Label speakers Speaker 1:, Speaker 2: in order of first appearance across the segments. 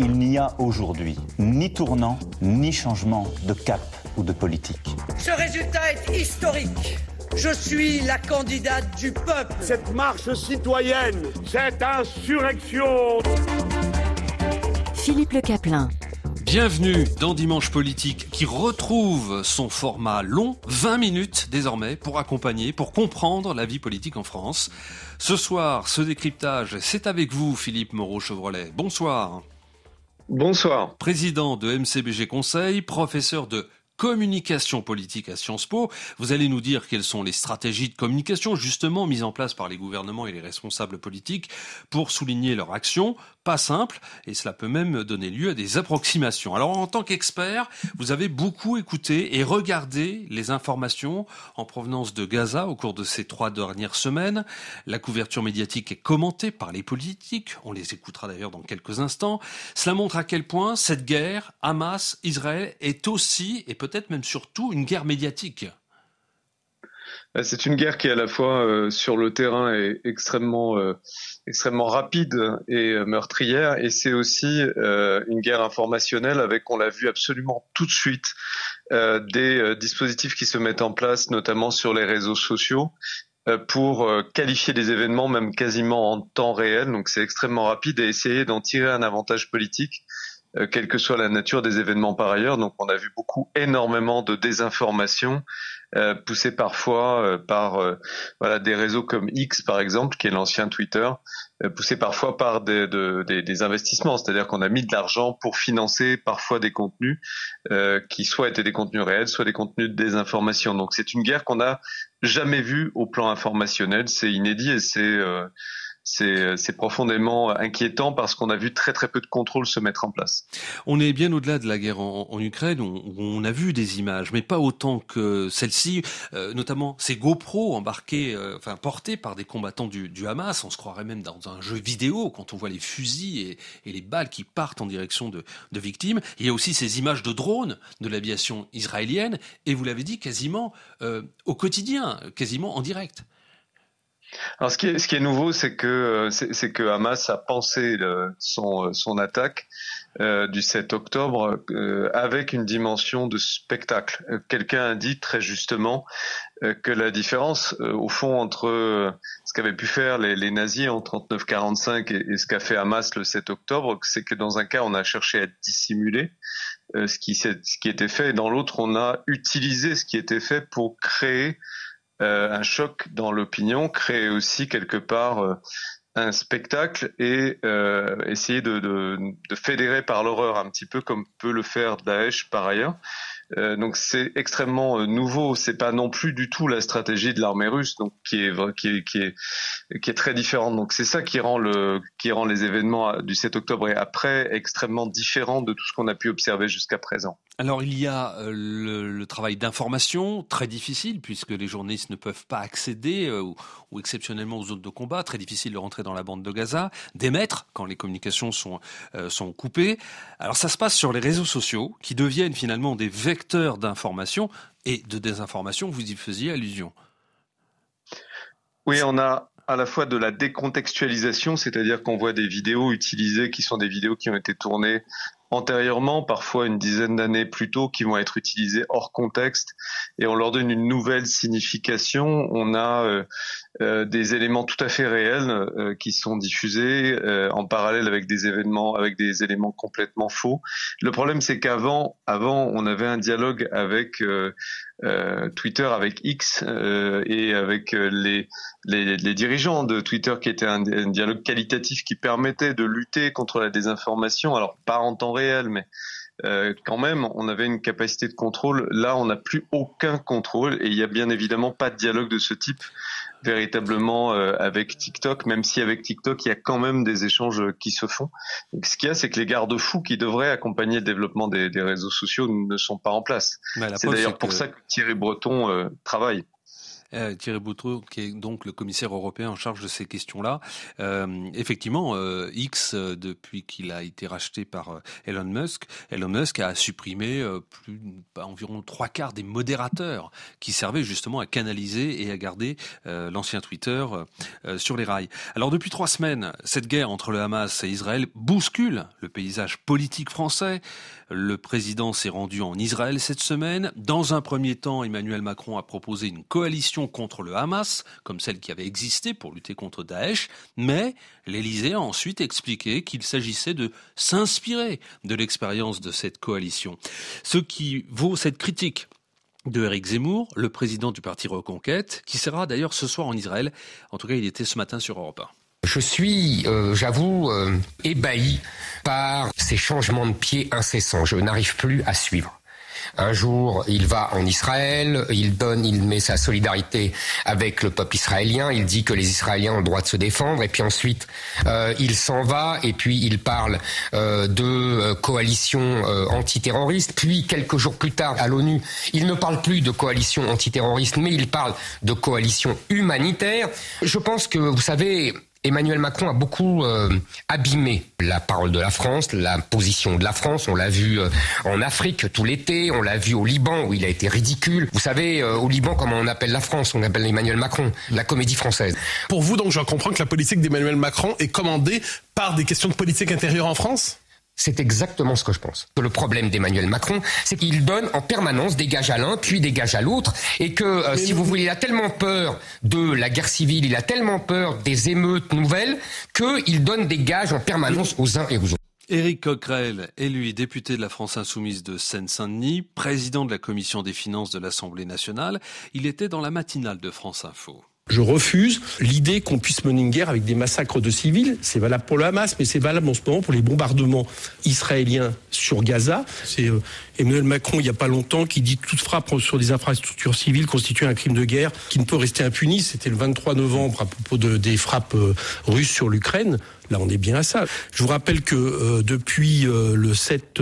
Speaker 1: Il n'y a aujourd'hui ni tournant, ni changement de cap ou de politique.
Speaker 2: Ce résultat est historique. Je suis la candidate du peuple.
Speaker 3: Cette marche citoyenne, cette insurrection.
Speaker 4: Philippe Le Caplin.
Speaker 5: Bienvenue dans Dimanche Politique qui retrouve son format long, 20 minutes désormais, pour accompagner, pour comprendre la vie politique en France. Ce soir, ce décryptage, c'est avec vous Philippe Moreau-Chevrolet. Bonsoir.
Speaker 6: Bonsoir.
Speaker 5: Président de MCBG Conseil, professeur de communication politique à Sciences Po. Vous allez nous dire quelles sont les stratégies de communication justement mises en place par les gouvernements et les responsables politiques pour souligner leur action. Pas simple, et cela peut même donner lieu à des approximations. Alors en tant qu'expert, vous avez beaucoup écouté et regardé les informations en provenance de Gaza au cours de ces trois dernières semaines. La couverture médiatique est commentée par les politiques, on les écoutera d'ailleurs dans quelques instants. Cela montre à quel point cette guerre, Hamas-Israël, est aussi et peut-être même surtout une guerre médiatique.
Speaker 6: Euh, c'est une guerre qui à la fois euh, sur le terrain est extrêmement euh, extrêmement rapide et meurtrière et c'est aussi une guerre informationnelle avec on l'a vu absolument tout de suite des dispositifs qui se mettent en place notamment sur les réseaux sociaux pour qualifier des événements même quasiment en temps réel donc c'est extrêmement rapide et essayer d'en tirer un avantage politique euh, quelle que soit la nature des événements par ailleurs. Donc on a vu beaucoup, énormément de désinformation euh, poussée parfois euh, par euh, voilà des réseaux comme X par exemple, qui est l'ancien Twitter, poussé parfois par des, des, des investissements, c'est-à-dire qu'on a mis de l'argent pour financer parfois des contenus qui soit étaient des contenus réels, soit des contenus de désinformation. Donc c'est une guerre qu'on n'a jamais vue au plan informationnel, c'est inédit et c'est c'est profondément inquiétant parce qu'on a vu très très peu de contrôle se mettre en place.
Speaker 5: On est bien au-delà de la guerre en, Ukraine, où on, a vu des images, mais pas autant que celle-ci, euh, notamment ces GoPro embarqués, euh, enfin portés par des combattants du, Hamas. On se croirait même dans un jeu vidéo quand on voit les fusils et, et les balles qui partent en direction de, de, victimes. Il y a aussi ces images de drones de l'aviation israélienne, et vous l'avez dit, quasiment euh, au quotidien, quasiment en direct.
Speaker 6: Alors ce qui est, ce qui est nouveau, c'est que euh, c'est que Hamas a pensé le, son, euh, son attaque euh, du 7 octobre euh, avec une dimension de spectacle. Quelqu'un a dit très justement que la différence, au fond, entre ce qu'avaient pu faire les, les nazis en 39-45 et, ce qu'a fait Hamas le 7 octobre, c'est que dans un cas, on a cherché à dissimuler ce qui, ce qui était fait, et dans l'autre, on a utilisé ce qui était fait pour créer euh, un choc dans l'opinion, créer aussi quelque part euh, un spectacle et euh, essayer de, de, de, fédérer par l'horreur un petit peu comme peut le faire Daesh par ailleurs. Euh, donc c'est extrêmement euh, nouveau. C'est pas non plus du tout la stratégie de l'armée russe, donc qui est qui est qui est qui est très différente. Donc c'est ça qui rend le qui rend les événements du 7 octobre et après extrêmement différents de tout ce qu'on a pu observer jusqu'à présent.
Speaker 5: Alors il y a euh, le, travail d'information très difficile puisque les journalistes ne peuvent pas accéder ou, ou, exceptionnellement aux zones de combat, très difficile de rentrer dans la bande de Gaza, d'émettre quand les communications sont euh, sont coupées. Alors ça se passe sur les réseaux sociaux qui deviennent finalement des vecteurs d'information et de désinformation, vous y faisiez allusion.
Speaker 6: Oui, on a à la fois de la décontextualisation, c'est-à-dire qu'on voit des vidéos utilisées qui sont des vidéos qui ont été tournées antérieurement, parfois une dizaine d'années plus tôt, qui vont être utilisées hors contexte et on leur donne une nouvelle signification. On a euh, euh, des éléments tout à fait réels euh, qui sont diffusés en parallèle avec des événements, avec des éléments complètement faux. Le problème, c'est qu'avant, avant, on avait un dialogue avec Twitter, avec X et avec les, les, les, dirigeants de Twitter, qui était un, un, dialogue qualitatif qui permettait de lutter contre la désinformation. Alors pas en temps réel, mais euh, quand même, on avait une capacité de contrôle. Là, on n'a plus aucun contrôle et il n'y a bien évidemment pas de dialogue de ce type véritablement euh, avec TikTok, même si avec TikTok, il y a quand même des échanges qui se font. Donc, ce qu'il y a, c'est que les garde-fous qui devraient accompagner le développement des, des réseaux sociaux ne sont pas en place. C'est d'ailleurs pour ça que Thierry Breton euh, travaille.
Speaker 5: Euh, Thierry Boutreau, qui est donc le commissaire européen en charge de ces questions-là. Euh, effectivement, euh, X, depuis qu'il a été racheté par Elon Musk, Elon Musk a supprimé plus, bah, environ trois quarts des modérateurs qui servaient justement à canaliser et à garder l'ancien Twitter sur les rails. Alors depuis trois semaines, cette guerre entre le Hamas et Israël bouscule le paysage politique français. Le président s'est rendu en Israël cette semaine. Dans un premier temps, Emmanuel Macron a proposé une coalition contre le Hamas, comme celle qui avait existé pour lutter contre Daesh, mais l'Élysée a ensuite expliqué qu'il s'agissait de s'inspirer de l'expérience de cette coalition. Ce qui vaut cette critique de Eric Zemmour, le président du parti Reconquête, qui sera d'ailleurs ce soir en Israël. En tout cas, il était ce matin sur Europe 1.
Speaker 4: Je suis, euh, j'avoue, euh, ébahi par ces changements de pied incessants. Je n'arrive plus à suivre. Un jour, il va en Israël, il donne, il met sa solidarité avec le peuple israélien, il dit que les Israéliens ont le droit de se défendre, et puis ensuite, euh, il s'en va, et puis il parle de coalition antiterroriste, puis quelques jours plus tard, à l'ONU, il ne parle plus de coalition antiterroriste, mais il parle de coalition humanitaire. Je pense que, vous savez, Emmanuel Macron a beaucoup euh, abîmé la parole de la France, la position de la France. On l'a vu euh, en Afrique tout l'été, on l'a vu au Liban où il a été ridicule. Vous savez, euh, au Liban, comment on appelle la France? On appelle Emmanuel Macron, la comédie française.
Speaker 7: Pour vous, donc, je comprends que la politique d'Emmanuel Macron est commandée par des questions de politique intérieure en France?
Speaker 4: C'est exactement ce que je pense. Le problème d'Emmanuel Macron, c'est qu'il donne en permanence des gages à l'un, puis des gages à l'autre, et que, euh, si vous voulez, il a tellement peur de la guerre civile, il a tellement peur des émeutes nouvelles, qu'il donne des gages en permanence aux uns et aux autres.
Speaker 5: Éric Coquerel est lui député de la France Insoumise de Seine-Saint-Denis, président de la commission des finances de l'Assemblée nationale. Il était dans la matinale de France Info.
Speaker 8: Je refuse l'idée qu'on puisse mener une guerre avec des massacres de civils. C'est valable pour le Hamas, mais c'est valable en ce moment pour les bombardements israéliens sur Gaza. C'est euh, Emmanuel Macron, il n'y a pas longtemps, qui dit toute frappe sur des infrastructures civiles constitue un crime de guerre qui ne peut rester impuni. C'était le 23 novembre à propos de, des frappes euh, russes sur l'Ukraine. Là, on est bien à ça. Je vous rappelle que euh, depuis le 7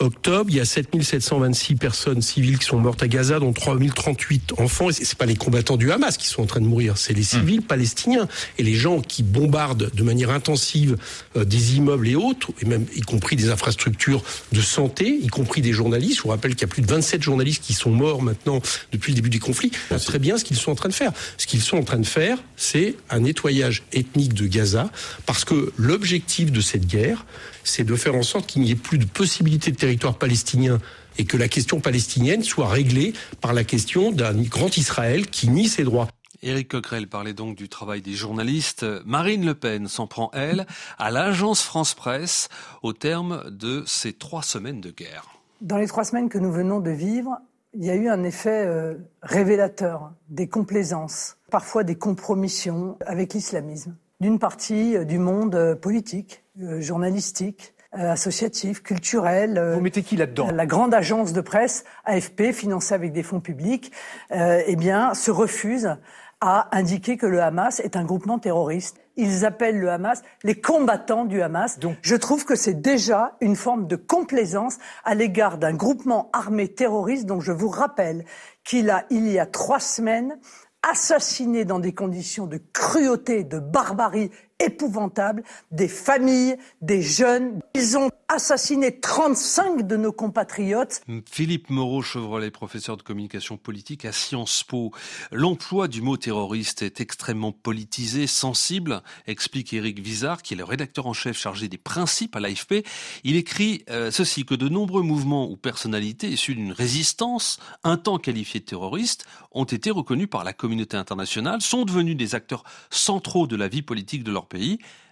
Speaker 8: octobre, il y a 7726 personnes civiles qui sont mortes à Gaza, dont 3038 enfants. Et c'est pas les combattants du Hamas qui sont en train de mourir, c'est les civils palestiniens. Et les gens qui bombardent de manière intensive euh, des immeubles et autres, et même y compris des infrastructures de santé, y compris des journalistes. Je vous rappelle qu'il y a plus de 27 journalistes qui sont morts maintenant depuis le début du conflit. Très bien ce qu'ils sont en train de faire. Ce qu'ils sont en train de faire, c'est un nettoyage ethnique de Gaza, parce que l'objectif de cette guerre, c'est de faire en sorte qu'il n'y ait plus de possibilité de territoire palestinien et que la question palestinienne soit réglée par la question d'un grand Israël qui nie ses droits.
Speaker 5: Éric Coquerel parlait donc du travail des journalistes. Marine Le Pen s'en prend, elle, à l'agence France-Presse au terme de ces trois semaines de guerre.
Speaker 9: Dans les trois semaines que nous venons de vivre, il y a eu un effet euh, révélateur, des complaisances, parfois des compromissions avec l'islamisme d'une partie euh, du monde euh, politique, euh, journalistique, associatif, culturel.
Speaker 10: Vous mettez qui là-dedans?
Speaker 9: La grande agence de presse, AFP, financée avec des fonds publics, eh bien, se refuse à indiquer que le Hamas est un groupement terroriste. Ils appellent le Hamas les combattants du Hamas. Donc, je trouve que c'est déjà une forme de complaisance à l'égard d'un groupement armé terroriste dont je vous rappelle qu'il a, il y a trois semaines, assassinés dans des conditions de cruauté, de barbarie épouvantable, des familles, des jeunes. Ils ont assassiné 35 de nos compatriotes.
Speaker 5: Philippe Moreau-Chevrolet, professeur de communication politique à Sciences Po. L'emploi du mot terroriste est extrêmement politisé, sensible, explique Éric Vizard, qui est le rédacteur en chef chargé des principes à l'AFP. Il écrit euh, ceci, que de nombreux mouvements ou personnalités issus d'une résistance, un temps qualifiés de terroristes, ont été reconnus par la communauté internationale, sont devenus des acteurs centraux de la vie politique de leur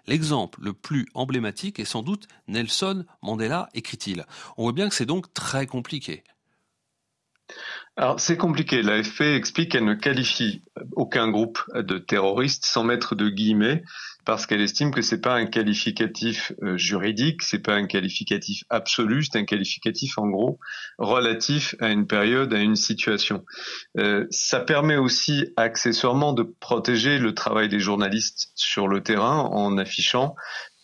Speaker 5: L'exemple le plus emblématique est sans doute Nelson Mandela, écrit-il. On voit bien que c'est donc très compliqué.
Speaker 6: Alors c'est compliqué. L'AFP explique qu'elle ne qualifie aucun groupe de terroristes sans mettre de guillemets parce qu'elle estime que c'est pas un qualificatif euh, juridique, c'est pas un qualificatif absolu, c'est un qualificatif en gros relatif à une période, à une situation. Euh, ça permet aussi accessoirement de protéger le travail des journalistes sur le terrain en affichant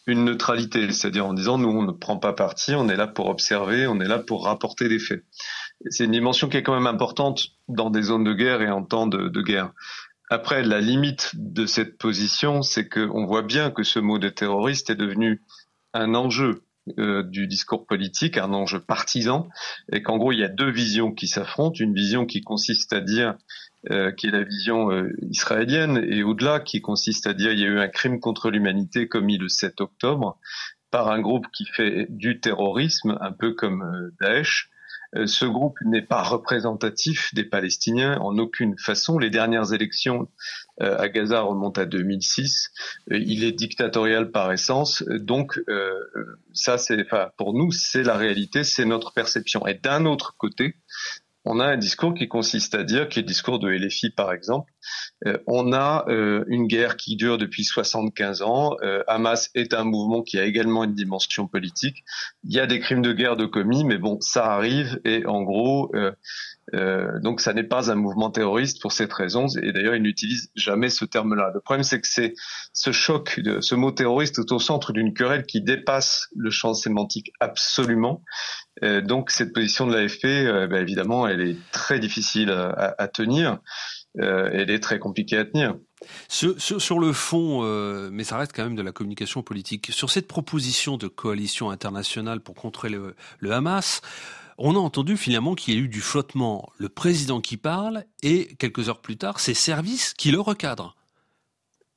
Speaker 6: une neutralité, c'est-à-dire en disant nous on ne prend pas parti, on est là pour observer, on est là pour rapporter des faits. C'est une dimension qui est quand même importante dans des zones de guerre et en temps de, guerre. Après, la limite de cette position, c'est qu'on voit bien que ce mot de terroriste est devenu un enjeu euh, du discours politique, un enjeu partisan, et qu'en gros il y a deux visions qui s'affrontent, une vision qui consiste à dire euh, qui est la vision euh, israélienne, et au-delà qui consiste à dire il y a eu un crime contre l'humanité commis le 7 octobre par un groupe qui fait du terrorisme, un peu comme Daesh, euh, ce groupe n'est pas représentatif des Palestiniens en aucune façon. Les dernières élections euh, à Gaza remontent à 2006. Euh, il est dictatorial par essence. Donc ça, c'est, pour nous, c'est la réalité, c'est notre perception. Et d'un autre côté, on a un discours qui consiste à dire, qui est le discours de LFI par exemple, euh, on a euh, une guerre qui dure depuis 75 ans, euh, Hamas est un mouvement qui a également une dimension politique, il y a des crimes de guerre de commis, mais bon, ça arrive et en gros, donc ça n'est pas un mouvement terroriste pour cette raison, et d'ailleurs il n'utilise jamais ce terme-là. Le problème c'est que c'est ce choc, ce mot terroriste est au centre d'une querelle qui dépasse le champ sémantique absolument, euh, donc cette position de l'AFP, euh, bah, évidemment, elle est très difficile à, tenir. Euh, elle est très compliquée à tenir.
Speaker 5: Sur, le fond, mais ça reste quand même de la communication politique. Sur cette proposition de coalition internationale pour contrer le, Hamas, on a entendu finalement qu'il y a eu du flottement. Le président qui parle et quelques heures plus tard, ses services qui le recadrent.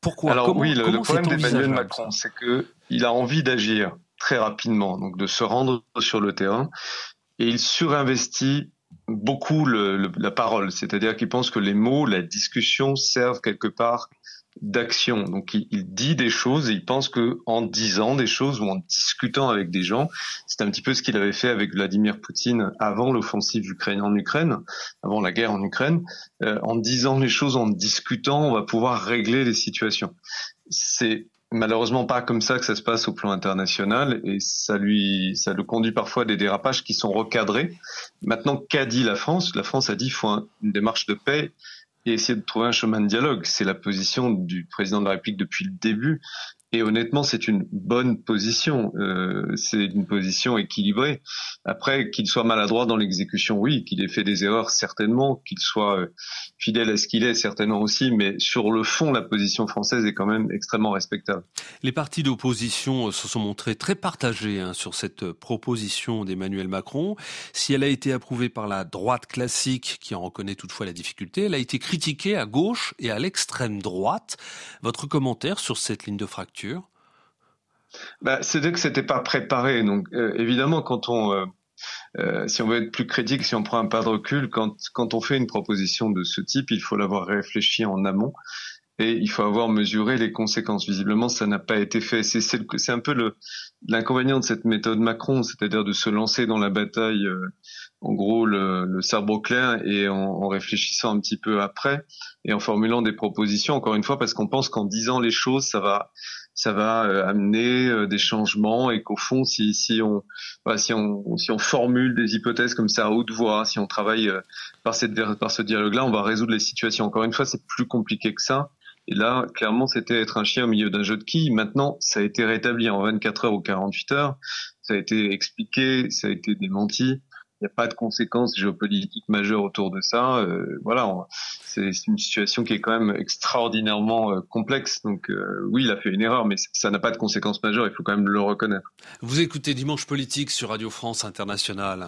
Speaker 5: Pourquoi?
Speaker 6: Alors oui, le, le problème d'Emmanuel Macron, c'est qu'il a envie d'agir très rapidement, donc de se rendre sur le terrain, et il surinvestit beaucoup le, la parole, c'est-à-dire qu'il pense que les mots, la discussion servent quelque part d'action. Donc il, dit des choses et il pense que en disant des choses ou en discutant avec des gens, c'est un petit peu ce qu'il avait fait avec Vladimir Poutine avant l'offensive ukrainienne en Ukraine, avant la guerre en Ukraine. Euh, en disant les choses, en discutant, on va pouvoir régler les situations. C'est malheureusement pas comme ça que ça se passe au plan international et ça lui ça le conduit parfois à des dérapages qui sont recadrés. Maintenant, qu'a dit la France? La France a dit qu'il faut une démarche de paix et essayer de trouver un chemin de dialogue. C'est la position du président de la République depuis le début. Et honnêtement, c'est une bonne position. Euh, c'est une position équilibrée. Après, qu'il soit maladroit dans l'exécution, oui. Qu'il ait fait des erreurs, certainement. Qu'il soit euh, fidèle à ce qu'il est, certainement aussi. Mais sur le fond, la position française est quand même extrêmement respectable.
Speaker 5: Les partis d'opposition se sont montrés très partagés hein, sur cette proposition d'Emmanuel Macron. Si elle a été approuvée par la droite classique, qui en reconnaît toutefois la difficulté, elle a été critiquée à gauche et à l'extrême droite. Votre commentaire sur cette ligne de fracture?
Speaker 6: Bah, C'était que c'était pas préparé. Donc euh, évidemment, quand on euh, euh, si on veut être plus critique, si on prend un pas de recul, quand, quand on fait une proposition de ce type, il faut l'avoir réfléchi en amont et il faut avoir mesuré les conséquences. Visiblement, ça n'a pas été fait. C'est, c'est, un peu l'inconvénient de cette méthode Macron, c'est-à-dire de se lancer dans la bataille, en gros, le, le sabre clair, et en, réfléchissant un petit peu après, et en formulant des propositions, encore une fois, parce qu'on pense qu'en disant les choses, ça va ça va euh, amener euh, des changements et qu'au fond, si, si, on, si, on, si on formule des hypothèses comme ça à haute voix, si on travaille euh, par, cette, par ce dialogue-là, on va résoudre les situations. Encore une fois, c'est plus compliqué que ça. Et là, clairement, c'était être un chien au milieu d'un jeu de quilles. Maintenant, ça a été rétabli en 24 heures ou 48 heures. Ça a été expliqué, ça a été démenti il n'y a pas de conséquences géopolitiques majeures autour de ça. Euh, voilà, c'est une situation qui est quand même extraordinairement euh, complexe. Donc euh, oui, il a fait une erreur, mais ça n'a pas de conséquences majeures. Il faut quand même le reconnaître.
Speaker 5: Vous écoutez Dimanche Politique sur Radio France Internationale.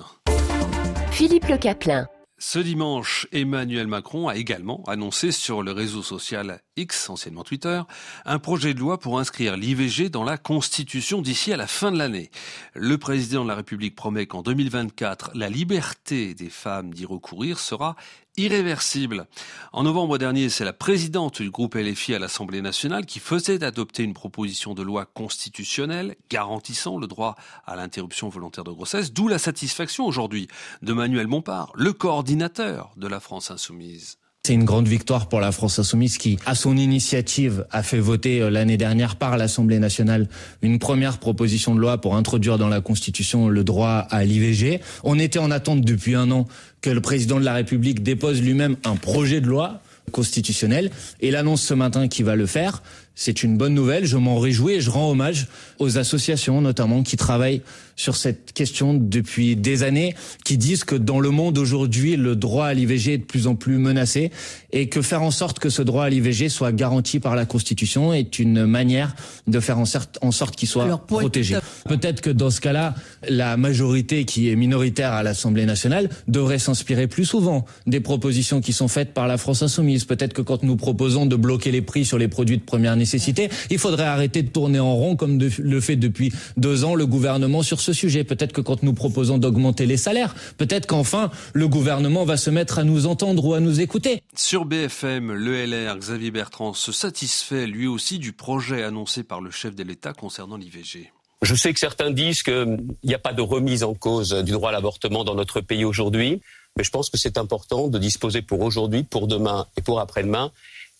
Speaker 10: Philippe Le Caplin.
Speaker 5: Ce dimanche, Emmanuel Macron a également annoncé sur le réseau social X, anciennement Twitter, un projet de loi pour inscrire l'IVG dans la Constitution d'ici à la fin de l'année. Le président de la République promet qu'en 2024, la liberté des femmes d'y recourir sera irréversible. En novembre dernier, c'est la présidente du groupe LFI à l'Assemblée nationale qui faisait adopter une proposition de loi constitutionnelle garantissant le droit à l'interruption volontaire de grossesse, d'où la satisfaction aujourd'hui de Manuel Bompard, le coordinateur de la France insoumise.
Speaker 11: C'est une grande victoire pour la France insoumise qui, à son initiative, a fait voter euh, l'année dernière par l'Assemblée nationale une première proposition de loi pour introduire dans la Constitution le droit à l'IVG. On était en attente depuis un an que le président de la République dépose lui-même un projet de loi constitutionnel et l'annonce ce matin qu'il va le faire C'est une bonne nouvelle, je m'en réjouis et je rends hommage aux associations notamment qui travaillent sur cette question depuis des années, qui disent que dans le monde aujourd'hui, le droit à l'IVG est de plus en plus menacé et que faire en sorte que ce droit à l'IVG soit garanti par la Constitution est une manière de faire en sorte, en sorte qu'il soit protégé. Peut-être que dans ce cas-là, la majorité qui est minoritaire à l'Assemblée nationale devrait s'inspirer plus souvent des propositions qui sont faites par la France insoumise. Peut-être que quand nous proposons de bloquer les prix sur les produits de première nécessité, il faudrait arrêter de tourner en rond comme le fait depuis deux ans le gouvernement sur ce sujet. Peut-être que quand nous proposons d'augmenter les salaires, peut-être qu'enfin le gouvernement va se mettre à nous entendre ou à nous écouter.
Speaker 5: Sur BFM, le LR, Xavier Bertrand, se satisfait lui aussi du projet annoncé par le chef de l'État concernant l'IVG.
Speaker 12: Je sais que certains disent qu'il n'y a pas de remise en cause du droit à l'avortement dans notre pays aujourd'hui, mais je pense que c'est important de disposer pour aujourd'hui, pour demain et pour après-demain,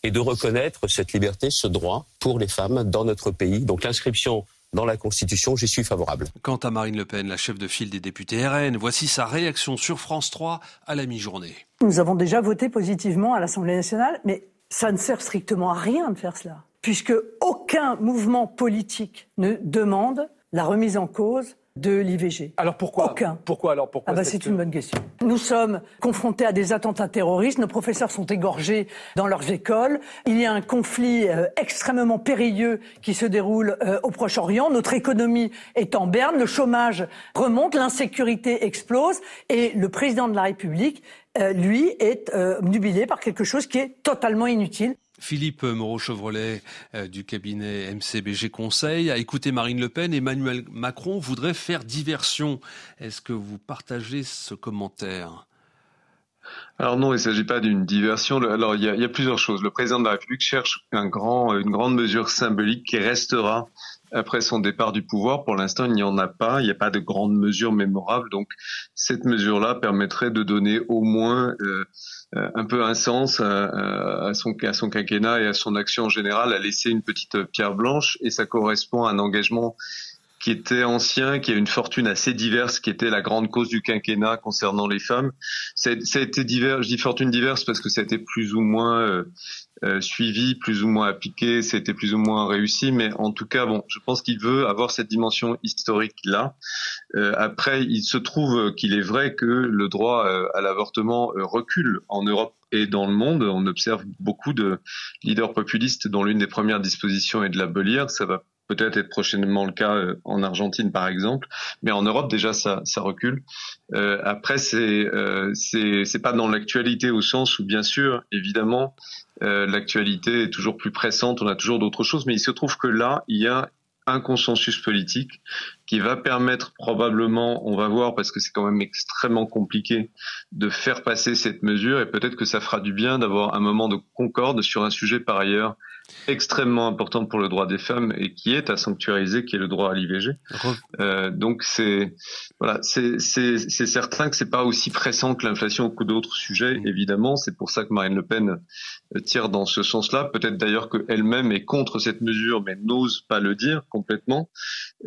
Speaker 12: et de reconnaître cette liberté, ce droit pour les femmes dans notre pays. Donc l'inscription dans la Constitution, j'y suis favorable.
Speaker 5: Quant à Marine Le Pen, la chef de file des députés RN, voici sa réaction sur France 3 à la mi-journée.
Speaker 9: Nous avons déjà voté positivement à l'Assemblée nationale, mais ça ne sert strictement à rien de faire cela, puisque aucun mouvement politique ne demande la remise en cause de l'IVG.
Speaker 13: Alors pourquoi?
Speaker 9: Aucun.
Speaker 13: Pourquoi alors? Pourquoi
Speaker 9: ah bah C'est une bonne question. Nous sommes confrontés à des attentats terroristes, nos professeurs sont égorgés dans leurs écoles, il y a un conflit euh, extrêmement périlleux qui se déroule euh, au Proche-Orient, notre économie est en berne, le chômage remonte, l'insécurité explose et le président de la République, euh, lui, est nubilé par quelque chose qui est totalement inutile.
Speaker 5: Philippe Moreau-Chevrolet euh, du cabinet MCBG Conseil a écouté Marine Le Pen. Emmanuel Macron voudrait faire diversion. Est-ce que vous partagez ce commentaire?
Speaker 6: Alors non, il ne s'agit pas d'une diversion. Alors il y, a, plusieurs choses. Le président de la République cherche un grand, une grande mesure symbolique qui restera après son départ du pouvoir. Pour l'instant, il n'y en a pas. Il n'y a pas de grande mesure mémorable. Donc cette mesure-là permettrait de donner au moins euh, euh, un peu un sens à, son, à son quinquennat et à son action en général, à laisser une petite pierre blanche. Et ça correspond à un engagement qui était ancien, qui a une fortune assez diverse, qui était la grande cause du quinquennat concernant les femmes. Ça, a été divers, je dis fortune diverse parce que ça a été plus ou moins euh, euh, suivi, plus ou moins appliqué, c'était plus ou moins réussi, mais en tout cas, bon, je pense qu'il veut avoir cette dimension historique là. Euh, après, il se trouve qu'il est vrai que le droit à l'avortement recule en Europe et dans le monde. On observe beaucoup de leaders populistes dont l'une des premières dispositions est de l'abolir. Ça va peut-être être prochainement le cas euh, en Argentine par exemple, mais en Europe déjà ça, ça recule. Euh, après c'est euh, c'est pas dans l'actualité au sens où bien sûr évidemment euh, l'actualité est toujours plus pressante, on a toujours d'autres choses, mais il se trouve que là il y a un consensus politique qui va permettre probablement, on va voir parce que c'est quand même extrêmement compliqué de faire passer cette mesure et peut-être que ça fera du bien d'avoir un moment de concorde sur un sujet par ailleurs extrêmement important pour le droit des femmes et qui est à sanctuariser, qui est le droit à l'IVG. Euh, donc c'est voilà, c'est certain que c'est pas aussi pressant que l'inflation ou que d'autres sujets. Évidemment, c'est pour ça que Marine Le Pen euh, tire dans ce sens-là. Peut-être d'ailleurs qu'elle-même est contre cette mesure, mais n'ose pas le dire complètement.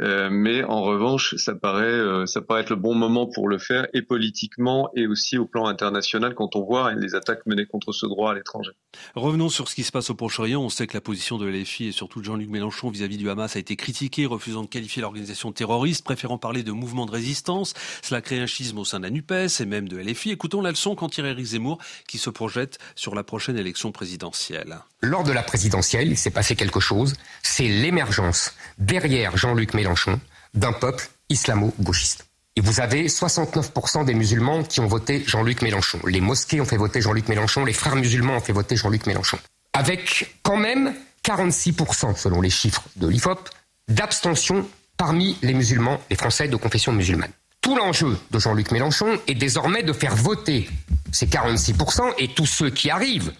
Speaker 6: Euh, mais en revanche, ça paraît euh, ça paraît être le bon moment pour le faire et politiquement et aussi au plan international quand on voit les attaques menées contre ce droit à l'étranger.
Speaker 5: Revenons sur ce qui se passe au Proche-Orient. On sait que la position de LFI et surtout de Jean-Luc Mélenchon vis-à-vis du Hamas a été critiquée, refusant de qualifier l'organisation terroriste, préférant parler de mouvement de résistance. Cela crée un schisme au sein de la NUPES et même de LFI. Écoutons la leçon quand Thierry Zemmour qui se projette sur la prochaine élection présidentielle.
Speaker 4: Lors de la présidentielle, il s'est passé quelque chose. C'est l'émergence derrière Jean-Luc Mélenchon d'un peuple islamo-gauchiste. Et vous avez 69% des musulmans qui ont voté Jean-Luc Mélenchon. Les mosquées ont fait voter Jean-Luc Mélenchon, les frères musulmans ont fait voter Jean-Luc Mélenchon avec quand même 46%, selon les chiffres de l'IFOP, d'abstention parmi les musulmans, les Français de confession musulmane. Tout l'enjeu de Jean-Luc Mélenchon est désormais de faire voter ces 46% et tous ceux qui arrivent,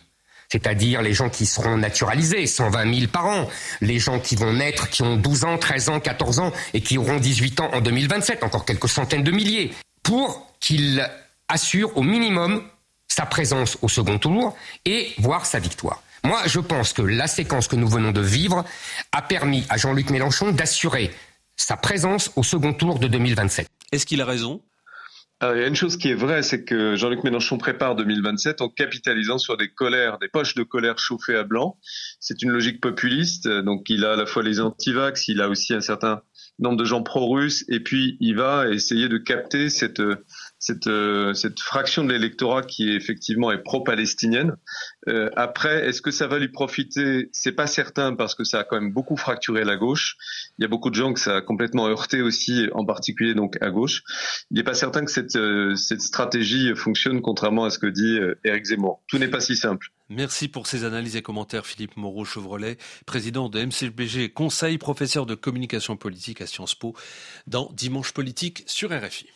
Speaker 4: c'est-à-dire les gens qui seront naturalisés, 120 000 par an, les gens qui vont naître, qui ont 12 ans, 13 ans, 14 ans et qui auront 18 ans en 2027, encore quelques centaines de milliers, pour qu'il assure au minimum sa présence au second tour et voir sa victoire. Moi, je pense que la séquence que nous venons de vivre a permis à Jean-Luc Mélenchon d'assurer sa présence au second tour de 2027.
Speaker 5: Est-ce qu'il a raison?
Speaker 6: Il y a une chose qui est vraie, c'est que Jean-Luc Mélenchon prépare 2027 en capitalisant sur des colères, des poches de colère chauffées à blanc. C'est une logique populiste, donc il a à la fois les antivax, il a aussi un certain nombre de gens pro-russes, et puis il va essayer de capter cette cette, cette fraction de l'électorat qui effectivement est pro-palestinienne. Euh, après, est-ce que ça va lui profiter? C'est pas certain parce que ça a quand même beaucoup fracturé la gauche. Il y a beaucoup de gens que ça a complètement heurté aussi, en particulier donc à gauche. Il n'est pas certain que cette, euh, cette stratégie fonctionne, contrairement à ce que dit Éric Zemmour. Tout n'est pas si simple.
Speaker 5: Merci pour ces analyses et commentaires, Philippe Moreau-Chevrolet, président de MCBG, conseil, professeur de communication politique à Sciences Po, dans Dimanche Politique sur RFI.